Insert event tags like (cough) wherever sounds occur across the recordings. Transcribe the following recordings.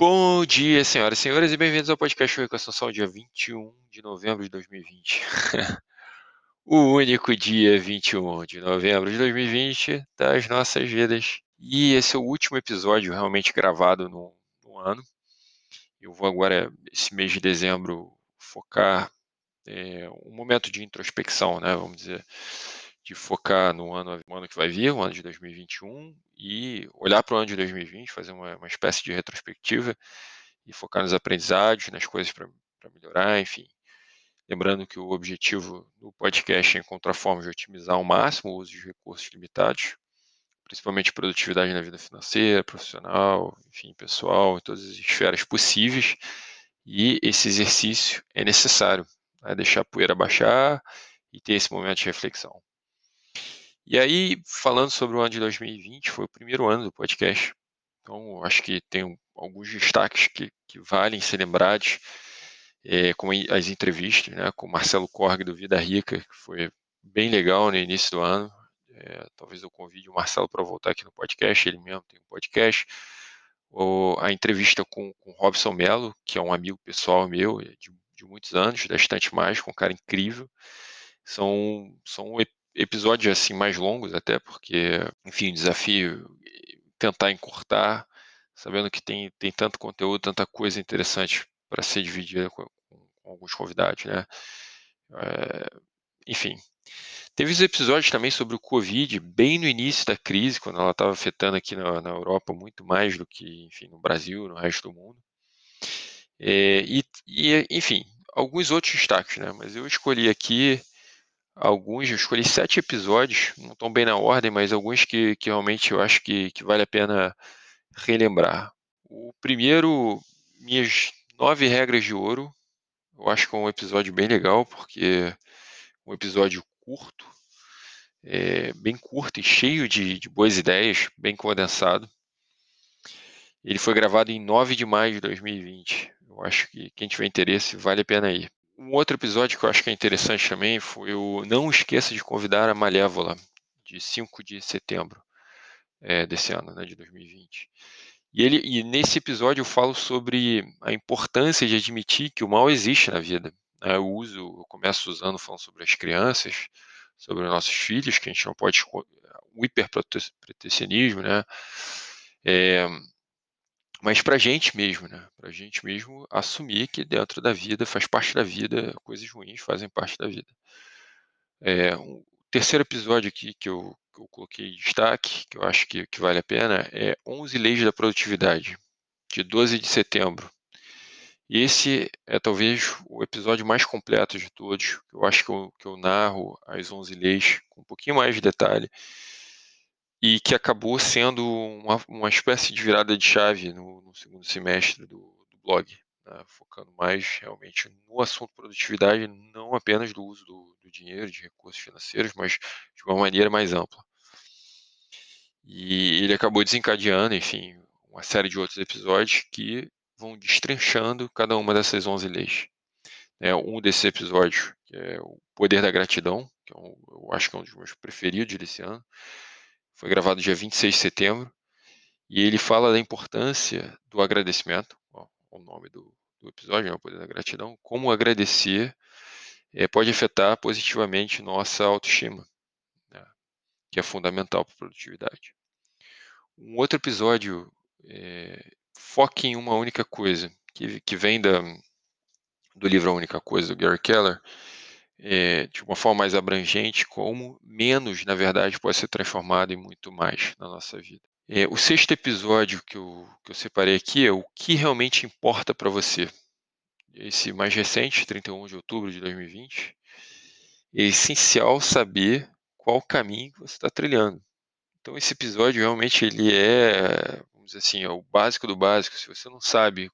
Bom dia, senhoras e senhores, e bem-vindos ao podcast Equação dia 21 de novembro de 2020. (laughs) o único dia 21 de novembro de 2020 das nossas vidas. E esse é o último episódio realmente gravado no, no ano. Eu vou agora, esse mês de dezembro, focar é, um momento de introspecção, né? Vamos dizer, de focar no ano, no ano que vai vir, o ano de 2021, e olhar para o ano de 2020, fazer uma, uma espécie de retrospectiva e focar nos aprendizados, nas coisas para melhorar, enfim. Lembrando que o objetivo do podcast é encontrar formas de otimizar ao máximo o uso de recursos limitados, principalmente produtividade na vida financeira, profissional, enfim, pessoal, em todas as esferas possíveis. E esse exercício é necessário, né? deixar a poeira baixar e ter esse momento de reflexão. E aí, falando sobre o ano de 2020, foi o primeiro ano do podcast. Então, acho que tem alguns destaques que, que valem ser lembrados, é, como as entrevistas né, com Marcelo Korg do Vida Rica, que foi bem legal no início do ano. É, talvez eu convide o Marcelo para voltar aqui no podcast, ele mesmo tem um podcast. Ou a entrevista com, com Robson Mello, que é um amigo pessoal meu de, de muitos anos, da Estante Mais, com um cara incrível. São, são episódios assim mais longos até, porque, enfim, o desafio é tentar encurtar, sabendo que tem, tem tanto conteúdo, tanta coisa interessante para ser dividida com, com, alguns convidados, né? É, enfim. Teve os episódios também sobre o Covid, bem no início da crise, quando ela estava afetando aqui na, na, Europa muito mais do que, enfim, no Brasil, no resto do mundo. É, e, e, enfim, alguns outros destaques, né? Mas eu escolhi aqui alguns, eu escolhi sete episódios, não estão bem na ordem, mas alguns que, que realmente eu acho que, que vale a pena relembrar. O primeiro, minhas nove regras de ouro, eu acho que é um episódio bem legal, porque é um episódio curto, é, bem curto e cheio de, de boas ideias, bem condensado. Ele foi gravado em 9 de maio de 2020. Eu acho que quem tiver interesse vale a pena ir. Um outro episódio que eu acho que é interessante também foi o Não Esqueça de Convidar a Malévola, de 5 de setembro é, desse ano, né, de 2020. E, ele, e nesse episódio eu falo sobre a importância de admitir que o mal existe na vida. Né? Eu uso, eu começo usando falando sobre as crianças, sobre os nossos filhos, que a gente não pode o hiperprotecionismo, né? É, mas para a gente mesmo, né? Para a gente mesmo assumir que dentro da vida, faz parte da vida, coisas ruins fazem parte da vida. É, um terceiro episódio aqui que eu, que eu coloquei em destaque, que eu acho que, que vale a pena, é 11 Leis da Produtividade, de 12 de setembro. E esse é talvez o episódio mais completo de todos. Eu acho que eu, que eu narro as 11 leis com um pouquinho mais de detalhe e que acabou sendo uma, uma espécie de virada de chave no, no segundo semestre do, do blog, né? focando mais realmente no assunto produtividade, não apenas do uso do, do, dinheiro, de recursos financeiros, mas de uma maneira mais ampla. E ele acabou desencadeando, enfim, uma série de outros episódios que vão destrinchando cada uma dessas 11 leis. É, um desses episódios, que é o Poder da Gratidão, que é um, eu acho que é um dos meus preferidos desse ano, foi gravado dia 26 de setembro, e ele fala da importância do agradecimento, ó, o nome do, do episódio, é o poder da gratidão, como agradecer é, pode afetar positivamente nossa autoestima, né, que é fundamental para a produtividade. Um outro episódio é, foca em uma única coisa, que, que vem da, do livro A Única Coisa, do Gary Keller, é, de uma forma mais abrangente, como menos, na verdade, pode ser transformado em muito mais na nossa vida. É, o sexto episódio que eu, que eu separei aqui é o que realmente importa para você. Esse mais recente, 31 de outubro de 2020. É essencial saber qual caminho você está trilhando. Então esse episódio realmente ele é, vamos dizer assim, é o básico do básico. Se você não sabe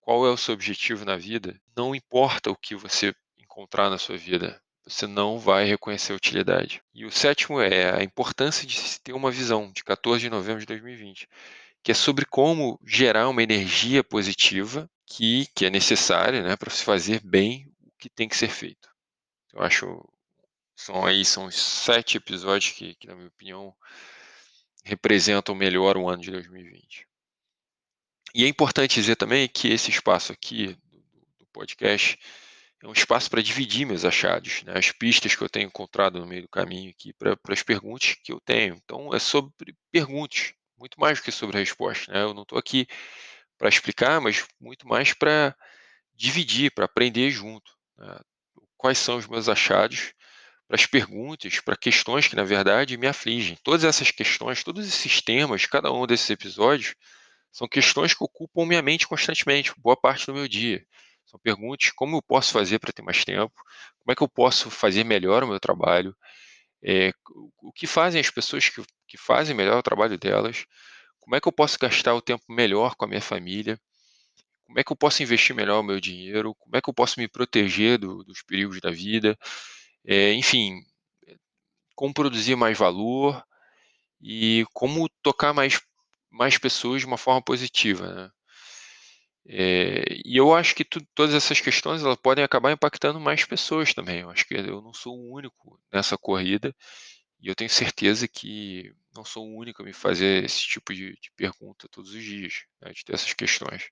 qual é o seu objetivo na vida, não importa o que você encontrar na sua vida, você não vai reconhecer a utilidade. E o sétimo é a importância de se ter uma visão, de 14 de novembro de 2020, que é sobre como gerar uma energia positiva que, que é necessária né, para se fazer bem o que tem que ser feito. Eu acho são aí são os sete episódios que, que na minha opinião representam melhor o ano de 2020. E é importante dizer também que esse espaço aqui do podcast é um espaço para dividir meus achados, né? as pistas que eu tenho encontrado no meio do caminho aqui para as perguntas que eu tenho. Então, é sobre perguntas, muito mais do que sobre respostas. Né? Eu não estou aqui para explicar, mas muito mais para dividir, para aprender junto. Né? Quais são os meus achados para as perguntas, para questões que, na verdade, me afligem. Todas essas questões, todos esses temas, cada um desses episódios, são questões que ocupam minha mente constantemente, boa parte do meu dia. São perguntas como eu posso fazer para ter mais tempo, como é que eu posso fazer melhor o meu trabalho, é, o que fazem as pessoas que, que fazem melhor o trabalho delas, como é que eu posso gastar o tempo melhor com a minha família, como é que eu posso investir melhor o meu dinheiro, como é que eu posso me proteger do, dos perigos da vida, é, enfim, como produzir mais valor e como tocar mais, mais pessoas de uma forma positiva. Né? É, e eu acho que tu, todas essas questões elas podem acabar impactando mais pessoas também. Eu acho que eu não sou o único nessa corrida e eu tenho certeza que não sou o único a me fazer esse tipo de, de pergunta todos os dias, né, de ter essas questões.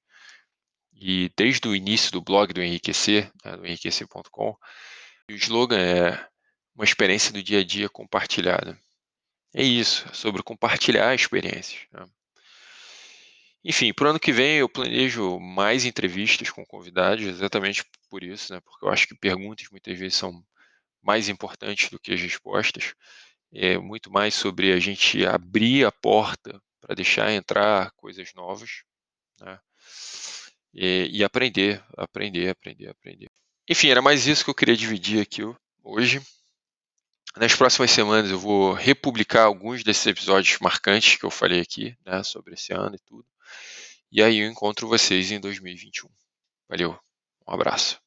E desde o início do blog do Enriquecer, né, do enriquecer.com, o slogan é uma experiência do dia a dia compartilhada. É isso, é sobre compartilhar experiências. Né? Enfim, para o ano que vem eu planejo mais entrevistas com convidados, exatamente por isso, né? Porque eu acho que perguntas muitas vezes são mais importantes do que as respostas. É muito mais sobre a gente abrir a porta para deixar entrar coisas novas, né? E, e, aprender, aprender, aprender, aprender. Enfim, era mais isso que eu queria dividir aqui hoje. Nas próximas semanas eu vou republicar alguns desses episódios marcantes que eu falei aqui, né, sobre esse ano e tudo. E aí eu encontro vocês em 2021. Valeu, um abraço.